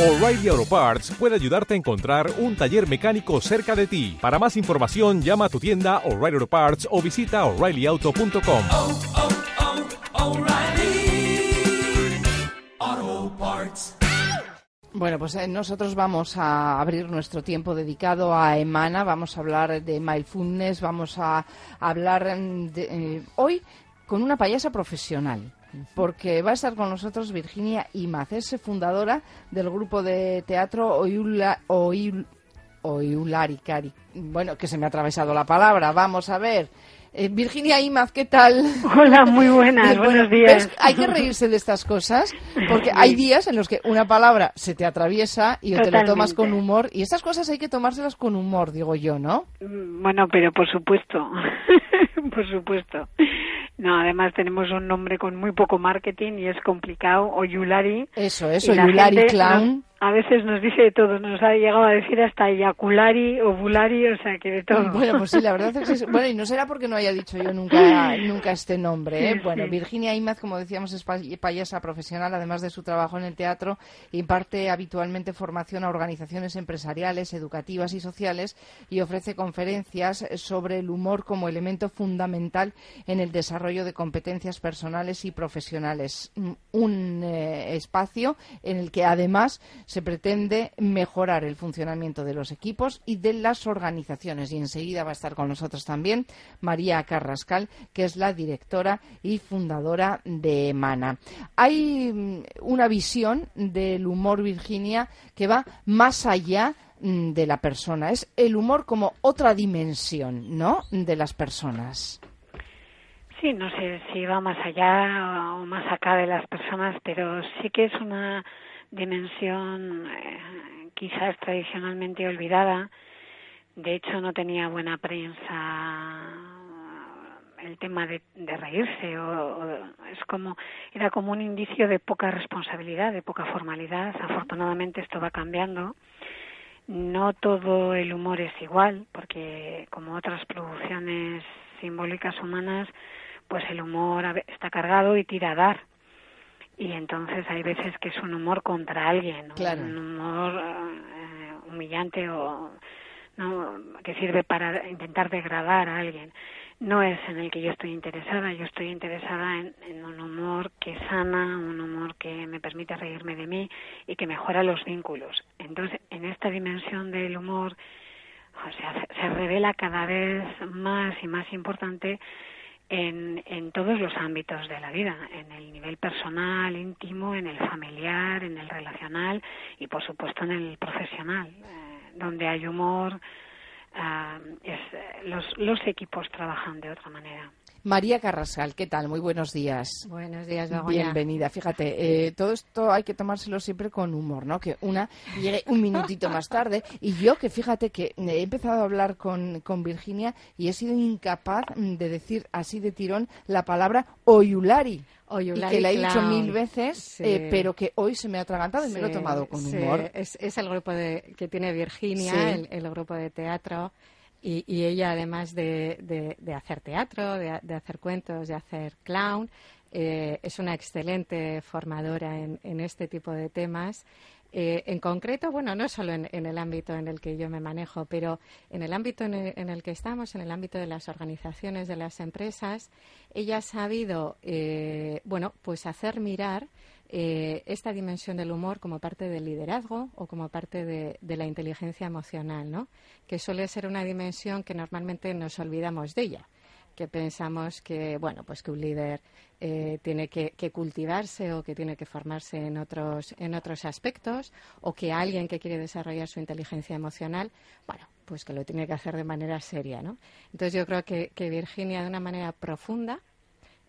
O'Reilly Auto Parts puede ayudarte a encontrar un taller mecánico cerca de ti. Para más información, llama a tu tienda O'Reilly Auto Parts o visita oreillyauto.com. oh, oh, O'Reilly Auto Parts. Bueno, pues eh, nosotros vamos a abrir nuestro tiempo dedicado a Emana, vamos a hablar de mindfulness, vamos a hablar de, eh, hoy con una payasa profesional. Porque va a estar con nosotros Virginia Imaz, es fundadora del grupo de teatro Cari. Bueno, que se me ha atravesado la palabra, vamos a ver. Eh, Virginia Imaz, ¿qué tal? Hola, muy buenas, Bueno, buenos días. Hay que reírse de estas cosas, porque hay días en los que una palabra se te atraviesa y o te lo tomas con humor, y estas cosas hay que tomárselas con humor, digo yo, ¿no? Mm, Bueno, pero por supuesto, por supuesto. No, además tenemos un nombre con muy poco marketing y es complicado, Oyulari. Eso, eso, la Yulari Clown. A veces nos dice de todo, nos ha llegado a decir hasta eyaculari, ovulari, o sea que de todo. Bueno, pues sí, la verdad es que sí. Bueno, y no será porque no haya dicho yo nunca, nunca este nombre, ¿eh? Sí, Bueno, sí. Virginia Imaz, como decíamos, es pay- payasa profesional, además de su trabajo en el teatro, imparte habitualmente formación a organizaciones empresariales, educativas y sociales y ofrece conferencias sobre el humor como elemento fundamental en el desarrollo de competencias personales y profesionales. Un eh, espacio en el que además se pretende mejorar el funcionamiento de los equipos y de las organizaciones. Y enseguida va a estar con nosotros también María Carrascal, que es la directora y fundadora de Emana. Hay mm, una visión del humor, Virginia, que va más allá mm, de la persona. Es el humor como otra dimensión, ¿no? De las personas. Sí, no sé si va más allá o más acá de las personas, pero sí que es una dimensión eh, quizás tradicionalmente olvidada. De hecho, no tenía buena prensa el tema de, de reírse o, es como era como un indicio de poca responsabilidad, de poca formalidad. Afortunadamente esto va cambiando. No todo el humor es igual, porque como otras producciones simbólicas humanas, pues el humor está cargado y tira a dar. Y entonces hay veces que es un humor contra alguien. Claro. un humor eh, humillante o ¿no? que sirve para intentar degradar a alguien. No es en el que yo estoy interesada, yo estoy interesada en, en un humor que sana, un humor que me permite reírme de mí y que mejora los vínculos. Entonces, en esta dimensión del humor, o sea, se, se revela cada vez más y más importante en, en todos los ámbitos de la vida, en el nivel personal, íntimo, en el familiar, en el relacional y por supuesto en el profesional, eh, donde hay humor, ah, eh, los, los equipos trabajan de otra manera. María Carrascal, ¿qué tal? Muy buenos días. Buenos días, Begoña. Bienvenida. Fíjate, eh, todo esto hay que tomárselo siempre con humor, ¿no? Que una llegue un minutito más tarde y yo que fíjate que he empezado a hablar con, con Virginia y he sido incapaz mm, de decir así de tirón la palabra oyulari. Oyulari y que la he dicho Clown. mil veces, Sí. eh, pero que hoy se me ha atragantado y me lo he tomado con sí, humor. Es, es el grupo de, que tiene Virginia, el grupo de teatro. Y, y ella, además de, de- hacer teatro, de, de hacer cuentos, de hacer clown, eh, es una excelente formadora en, en este tipo de temas. Eh, en concreto, bueno, no solo en, en el ámbito en el que yo me manejo, pero en el ámbito en el, en el que estamos, en el ámbito de las organizaciones, de las empresas, ella ha sabido, eh, bueno, pues hacer mirar eh, esta dimensión del humor como parte del liderazgo o como parte de, la inteligencia emocional, ¿no? Que suele ser una dimensión que normalmente nos olvidamos de ella que pensamos que bueno pues que un líder eh, tiene que, cultivarse o que tiene que formarse en otros en otros aspectos o que alguien que quiere desarrollar su inteligencia emocional bueno pues que lo tiene que hacer de manera seria no entonces yo creo que, que Virginia de una manera profunda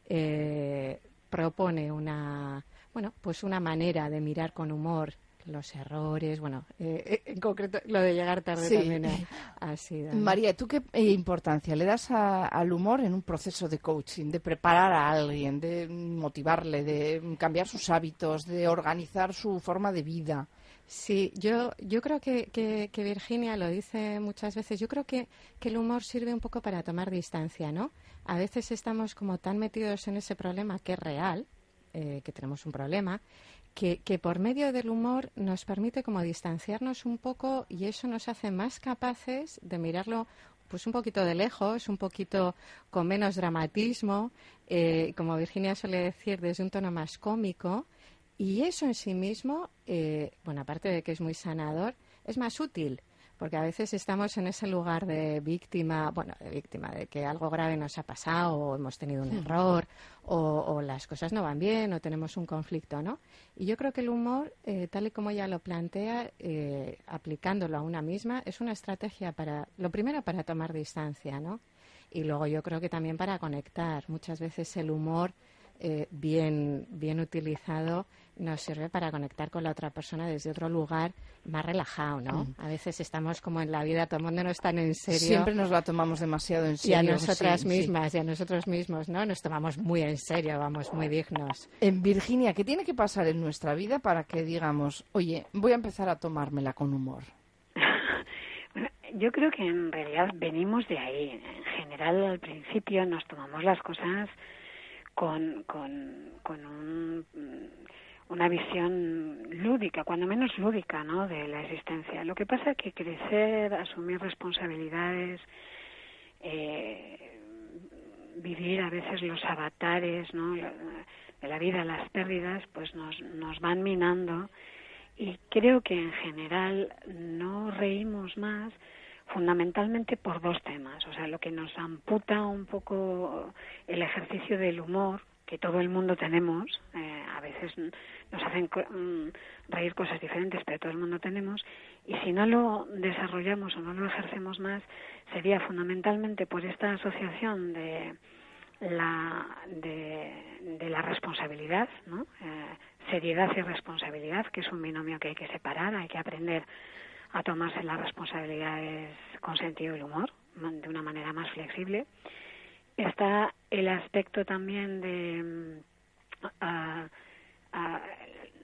eh, propone una bueno pues una manera de mirar con humor los errores, bueno, eh, en concreto lo de llegar tarde Sí. también ha, ha sido. ¿no? María, ¿tú qué eh, importancia le das a- al humor en un proceso de coaching, de preparar a alguien, de motivarle, de cambiar sus hábitos, de organizar su forma de vida? Sí, yo, yo creo que, que, que Virginia lo dice muchas veces. Yo creo que, que el humor sirve un poco para tomar distancia, ¿no? A veces estamos como tan metidos en ese problema que es real, eh, que tenemos un problema, que, que, por medio del humor nos permite como distanciarnos un poco y eso nos hace más capaces de mirarlo pues un poquito de lejos, un poquito con menos dramatismo, eh, como Virginia suele decir, desde un tono más cómico. Y eso en sí mismo, eh, bueno, aparte de que es muy sanador, es más útil porque a veces estamos en ese lugar de víctima, bueno, de víctima, de que algo grave nos ha pasado o hemos tenido un error o, las cosas no van bien o tenemos un conflicto, ¿no? Y yo creo que el humor, eh, tal y como ella lo plantea, eh, aplicándolo a una misma, es una estrategia para, lo primero, para tomar distancia, ¿no? Y luego yo creo que también para conectar. Muchas veces el humor eh, bien, bien utilizado nos sirve para conectar con la otra persona desde otro lugar más relajado, ¿no? Mm. A veces estamos como en la vida tomándonos tan en serio. Siempre nos la tomamos demasiado en serio. Y a nosotras mismas, y a nosotros mismos, ¿no? Nos tomamos muy en serio, vamos, muy dignos. En Virginia, ¿qué tiene que pasar en nuestra vida para que digamos, oye, voy a empezar a tomármela con humor? bueno, yo creo que en realidad venimos de ahí. En general, al principio nos tomamos las cosas con, con, con un una visión lúdica, cuando menos lúdica, ¿no? De la existencia. Lo que pasa es que crecer, asumir responsabilidades, eh, vivir a veces los avatares, ¿no? De la vida, las pérdidas, pues nos, nos van minando y creo que en general no reímos más fundamentalmente por dos temas. O sea, lo que nos amputa un poco el ejercicio del humor que todo el mundo tenemos, nos hacen mm, reír cosas diferentes, pero todo el mundo tenemos, y si no lo desarrollamos o no lo ejercemos más, sería fundamentalmente por esta asociación de la, de, la responsabilidad. Eh, seriedad y responsabilidad, que es un binomio que hay que separar, hay que aprender a tomarse las responsabilidades con sentido del humor, de una manera más flexible. Está el aspecto también de mm,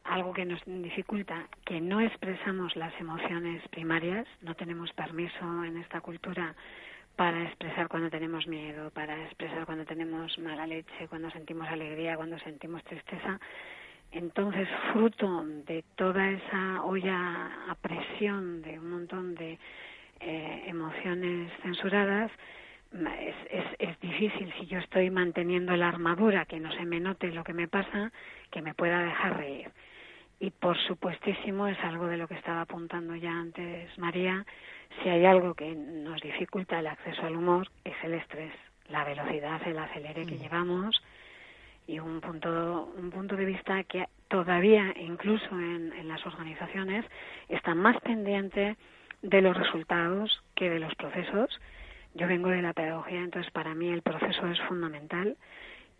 algo que nos dificulta, que no expresamos las emociones primarias, no tenemos permiso en esta cultura para expresar cuando tenemos miedo, para expresar cuando tenemos mala leche, cuando sentimos alegría, cuando sentimos tristeza. Entonces, fruto de toda esa olla a presión de un montón de eh, emociones censuradas, es, es, es, difícil si yo estoy manteniendo la armadura, que no se me note lo que me pasa, que me pueda dejar reír. Y por supuestísimo es algo de lo que estaba apuntando ya antes María, si hay algo que nos dificulta el acceso al humor es el estrés, la velocidad, el acelere que mm. llevamos y un punto, un punto de vista que todavía incluso en, en las organizaciones está más pendiente de los resultados que de los procesos yo vengo de la pedagogía, entonces para mí el proceso es fundamental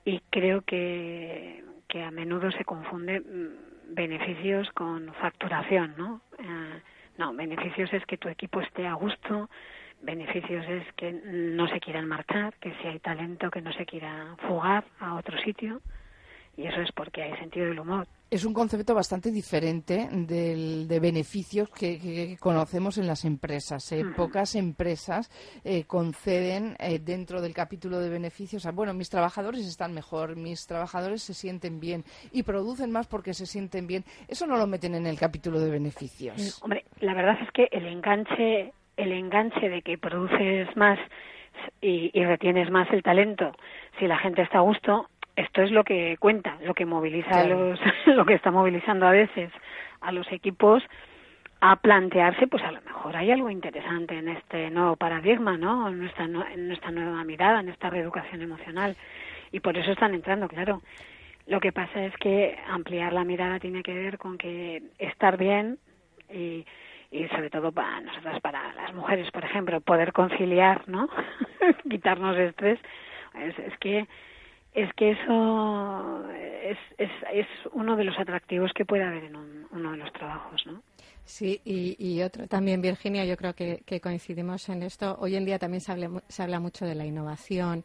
y creo que, que a menudo se confunde mm, beneficios con facturación, ¿no? Eh, no, beneficios es que tu equipo esté a gusto, beneficios es que no se quieran marchar, que si hay talento que no se quiera fugar a otro sitio y eso es porque hay sentido del humor es un concepto bastante diferente del, de beneficios que, conocemos en las empresas. ¿eh? Pocas empresas eh, conceden eh, dentro del capítulo de beneficios a, bueno, mis trabajadores están mejor, mis trabajadores se sienten bien y producen más porque se sienten bien. Eso no lo meten en el capítulo de beneficios. Hombre, la verdad es que el enganche, el enganche de que produces más y, y retienes más el talento, si la gente está a gusto, esto es lo que cuenta, lo que moviliza los, lo que está movilizando a veces a los equipos a plantearse, pues a lo mejor hay algo interesante en este nuevo paradigma, ¿no? En nuestra, en nuestra nueva mirada, en esta reeducación emocional. Y por eso están entrando, claro. Lo que pasa es que ampliar la mirada tiene que ver con que estar bien y, y sobre todo para nosotras, para las mujeres, por ejemplo, poder conciliar, ¿no? Quitarnos estrés. Es, es que es que eso es, es, uno de los atractivos que puede haber en uno de los trabajos, ¿no? Sí, y, y, otro también, Virginia, yo creo que, coincidimos en esto. Hoy en día también se, se habla mucho de la innovación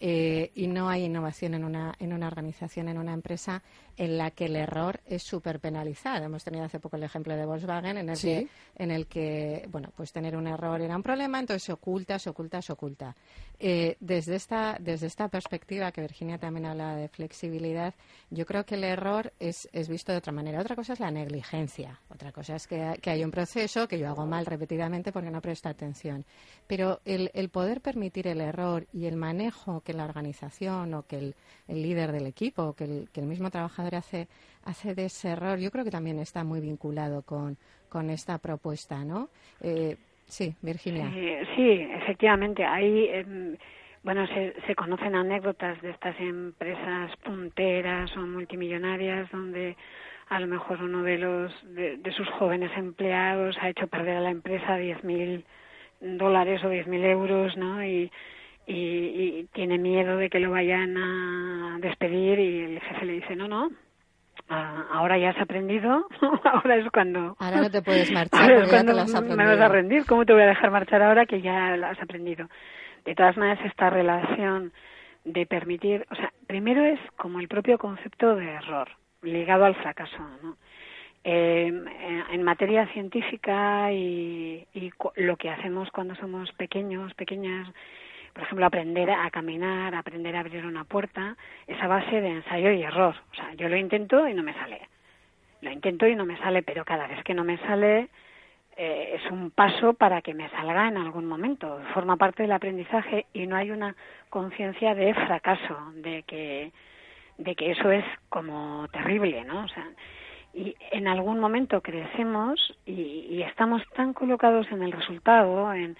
eh, y no hay innovación en una, en una organización, en una empresa, en la que el error es súper penalizado. Hemos tenido hace poco el ejemplo de Volkswagen en el, que, en el que, bueno, pues tener un error era un problema, entonces se oculta, se oculta, se oculta. Eh, desde, esta, desde esta perspectiva, que Virginia también habla de flexibilidad, yo creo que el error es, es visto de otra manera. Otra cosa es la negligencia, otra cosa es que, que hay un proceso que yo hago mal repetidamente porque no presto atención. Pero el, el poder permitir el error y el manejo que la organización o que el, el líder del equipo o que el, que el mismo trabajador hace, hace de ese error, yo creo que también está muy vinculado con, con esta propuesta, ¿no? Eh, sí, Virginia. sí, efectivamente. Hay, em, bueno, se, se conocen anécdotas de estas empresas punteras o multimillonarias donde a lo mejor uno de los de, de sus jóvenes empleados ha hecho perder a la empresa 10.000 dólares o 10.000 euros, ¿no? Y, y, y, tiene miedo de que lo vayan a despedir y el jefe le dice, no, no, ahora ya has aprendido, ahora es cuando... Ahora no te puedes marchar porque ya te lo has aprendido. me vas a rendir, ¿cómo te voy a dejar marchar ahora que ya lo has aprendido? De todas maneras, esta relación de permitir, o sea, primero es como el propio concepto de error, ligado al fracaso, ¿no? Eh, en materia científica y, y lo que hacemos cuando somos pequeños, pequeñas, por ejemplo, aprender a caminar, aprender a abrir una puerta, esa base de ensayo y error. O sea, yo lo intento y no me sale. Lo intento y no me sale, pero cada vez que no me sale eh, es un paso para que me salga en algún momento. Forma parte del aprendizaje y no hay una conciencia de fracaso, de que, de que eso es como terrible, ¿no? O sea, y en algún momento crecemos y, y estamos tan colocados en el resultado, en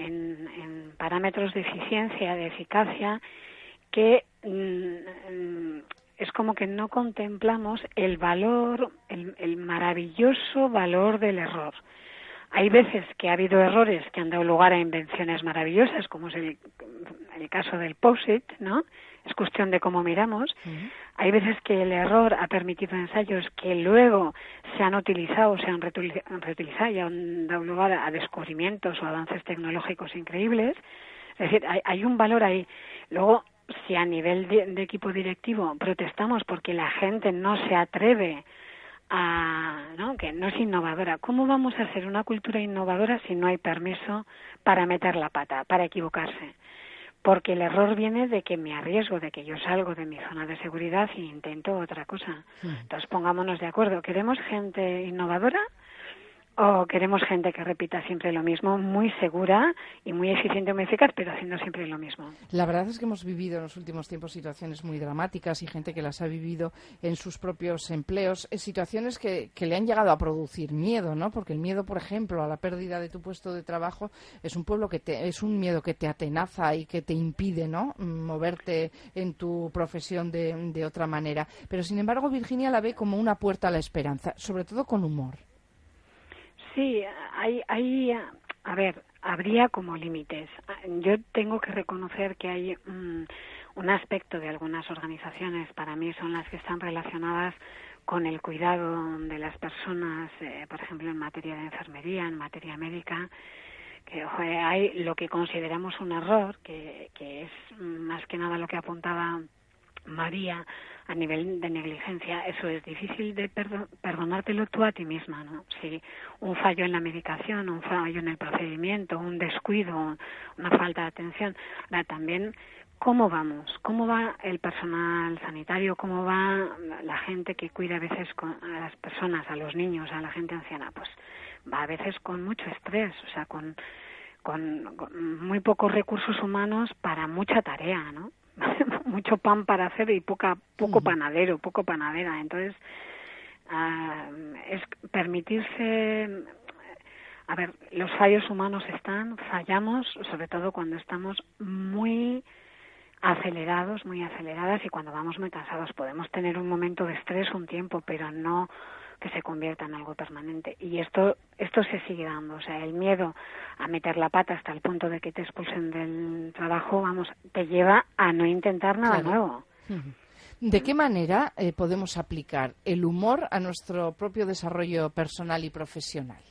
en, parámetros de eficiencia, de eficacia, que mm, es como que no contemplamos el valor, el, maravilloso valor del error. Hay veces que ha habido errores que han dado lugar a invenciones maravillosas, como es el, el caso del POSIT, ¿no? es cuestión de cómo miramos. Hay veces que el error ha permitido ensayos que luego se han utilizado, se han reutilizado y han dado lugar a descubrimientos o avances tecnológicos increíbles. Es decir, hay, un valor ahí. Luego, si a nivel de, equipo directivo protestamos porque la gente no se atreve a, ¿no? que no es innovadora. ¿Cómo vamos a hacer una cultura innovadora si no hay permiso para meter la pata, para equivocarse? porque el error viene de que me arriesgo, de que yo salgo de mi zona de seguridad e intento otra cosa. Hmm. Entonces pongámonos de acuerdo. ¿Queremos gente innovadora o queremos gente que repita siempre lo mismo, muy segura y muy eficiente, muy eficaz, pero haciendo siempre lo mismo. La verdad es que hemos vivido en los últimos tiempos situaciones muy dramáticas y gente que las ha vivido en sus propios empleos, eh, situaciones que, que le han llegado a producir miedo, ¿no? Porque el miedo, por ejemplo, a la pérdida de tu puesto de trabajo es un pueblo que te, es un miedo que te atenaza y que te impide, ¿no? Moverte en tu profesión de, de otra manera. Pero sin embargo, Virginia la ve como una puerta a la esperanza, sobre todo con humor. Sí, hay, hay, a ver, habría como límites. Yo tengo que reconocer que hay mm, un aspecto de algunas organizaciones, para mí son las que están relacionadas con el cuidado de las personas, eh, por ejemplo, en materia de enfermería, en materia médica, que hay lo que consideramos un error, que, que es más que nada lo que apuntaba María a nivel de negligencia, eso es difícil de perdonártelo tú a ti misma, ¿no? Si un fallo en la medicación, un fallo en el procedimiento, un descuido, una falta de atención, también cómo vamos, cómo va el personal sanitario, cómo va la gente que cuida a veces a las personas, a los niños, a la gente anciana, pues va a veces con mucho estrés, o sea, con, con muy pocos recursos humanos para mucha tarea, ¿no? mucho pan para hacer y poca, poco panadero, poco panadera. Entonces, ah, es permitirse a ver, los fallos humanos están, fallamos, sobre todo cuando estamos muy acelerados, muy aceleradas y cuando vamos muy cansados. Podemos tener un momento de estrés un tiempo, pero no que se convierta en algo permanente. Y esto, esto se sigue dando. O sea, el miedo a meter la pata hasta el punto de que te expulsen del trabajo, vamos, te lleva a no intentar nada nuevo. ¿De qué manera eh, podemos aplicar el humor a nuestro propio desarrollo personal y profesional?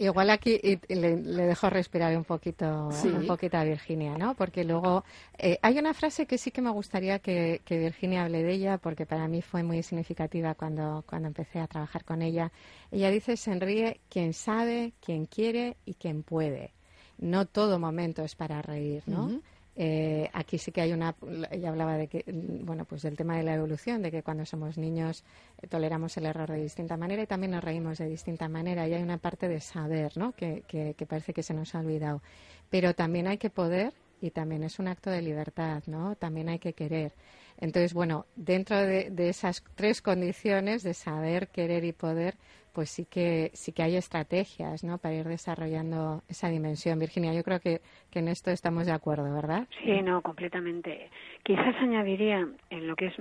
Igual aquí le, dejo respirar un poquito, un poquito a Virginia, ¿no? Porque luego eh, hay una frase que sí que me gustaría que, Virginia hable de ella, porque para mí fue muy significativa cuando, cuando empecé a trabajar con ella. Ella dice, sonríe quien sabe, quien quiere y quien puede. No todo momento es para reír, ¿no? Eh, aquí sí que hay una, ella hablaba de que, bueno, pues del tema de la evolución, de que cuando somos niños eh, toleramos el error de distinta manera y también nos reímos de distinta manera. Y hay una parte de saber, ¿no? Que, parece que se nos ha olvidado. Pero también hay que poder y también es un acto de libertad, ¿no? También hay que querer. Entonces, bueno, dentro de, de esas tres condiciones de saber, querer y poder, pues sí que sí que hay estrategias ¿no? para ir desarrollando esa dimensión. Virginia, yo creo que, que en esto estamos de acuerdo, ¿verdad? Sí, no, completamente. Quizás añadiría en lo que es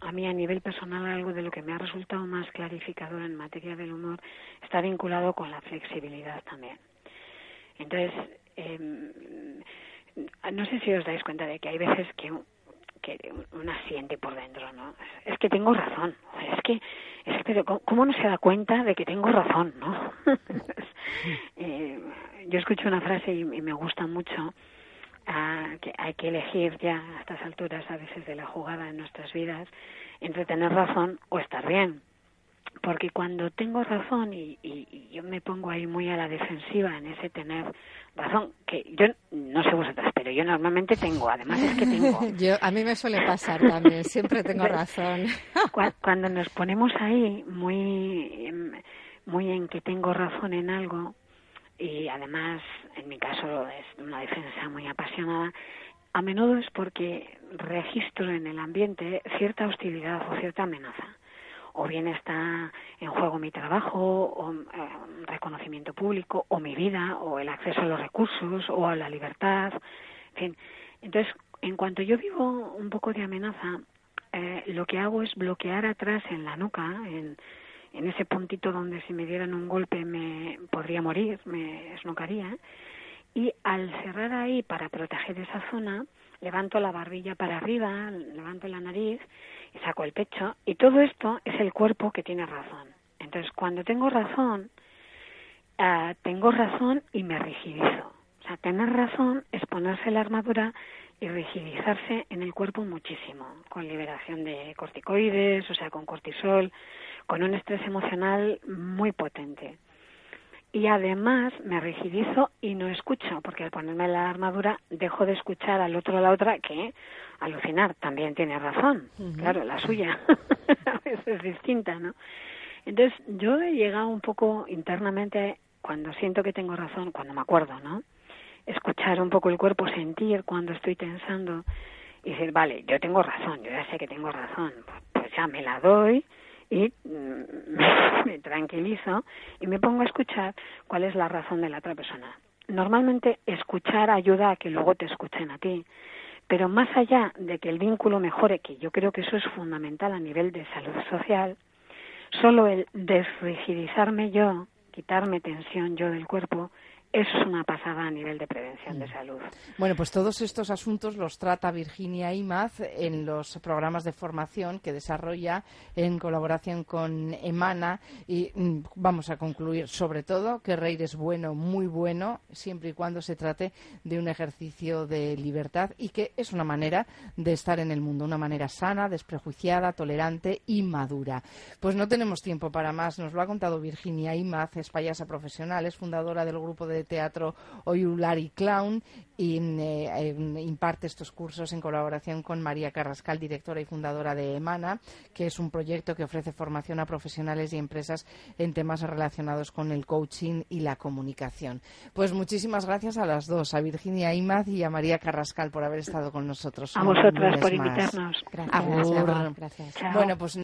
a mí a nivel personal algo de lo que me ha resultado más clarificador en materia del humor está vinculado con la flexibilidad también. Entonces, em, no sé si os dais cuenta de que hay veces que que una siente por dentro, ¿no? Es que tengo razón, es que, es que ¿cómo no se da cuenta de que tengo razón, no? eh, yo escucho una frase y, me gusta mucho, ah, que hay que elegir ya a estas alturas a veces de la jugada en nuestras vidas entre tener razón o estar bien porque cuando tengo razón y, y, yo me pongo ahí muy a la defensiva en ese tener razón, que yo no sé vosotras, pero yo normalmente tengo, además es que tengo. yo, a mí me suele pasar también, siempre tengo razón. cuando nos ponemos ahí muy, muy en que tengo razón en algo, y además en mi caso es una defensa muy apasionada, a menudo es porque registro en el ambiente cierta hostilidad o cierta amenaza o bien está en juego mi trabajo, o eh, reconocimiento público, o mi vida, o el acceso a los recursos, o a la libertad, en fin. Entonces, en cuanto yo vivo un poco de amenaza, eh, lo que hago es bloquear atrás en la nuca, en, en ese puntito donde si me dieran un golpe me podría morir, me esnocaría, y al cerrar ahí para proteger esa zona, levanto la barbilla para arriba, levanto la nariz y saco el pecho. Y todo esto es el cuerpo que tiene razón. Entonces, cuando tengo razón, uh, tengo razón y me rigidizo. O sea, tener razón es ponerse la armadura y rigidizarse en el cuerpo muchísimo, con liberación de corticoides, o sea, con cortisol, con un estrés emocional muy potente y además me rigidizo y no escucho, porque al ponerme la armadura dejo de escuchar al otro o la otra que alucinar también tiene razón, claro, la suya a veces es distinta, ¿no? Entonces yo he llegado un poco internamente cuando siento que tengo razón, cuando me acuerdo, ¿no? Escuchar un poco el cuerpo, sentir cuando estoy tensando y decir, vale, yo tengo razón, yo ya sé que tengo razón, pues ya me la doy, y mm, me tranquilizo y me pongo a escuchar cuál es la razón de la otra persona. Normalmente escuchar ayuda a que luego te escuchen a ti, pero más allá de que el vínculo mejore, que yo creo que eso es fundamental a nivel de salud social, solo el desrigidizarme yo, quitarme tensión yo del cuerpo, es una pasada a nivel de prevención de mm. salud. Bueno, pues todos estos asuntos los trata Virginia Imaz en los programas de formación que desarrolla en colaboración con Emana y mm, vamos a concluir sobre todo que reír es bueno, muy bueno, siempre y cuando se trate de un ejercicio de libertad y que es una manera de estar en el mundo, una manera sana, desprejuiciada, tolerante y madura. Pues no tenemos tiempo para más, nos lo ha contado Virginia Imaz, es payasa profesional, es fundadora del grupo de teatro Oyulari Clown y eh, imparte estos cursos en colaboración con María Carrascal, directora y fundadora de Emana, que es un proyecto que ofrece formación a profesionales y empresas en temas relacionados con el coaching y la comunicación. Pues muchísimas gracias a las dos, a Virginia Imaz y a María Carrascal por haber estado con nosotros. A vosotras por invitarnos. Gracias. Bueno, pues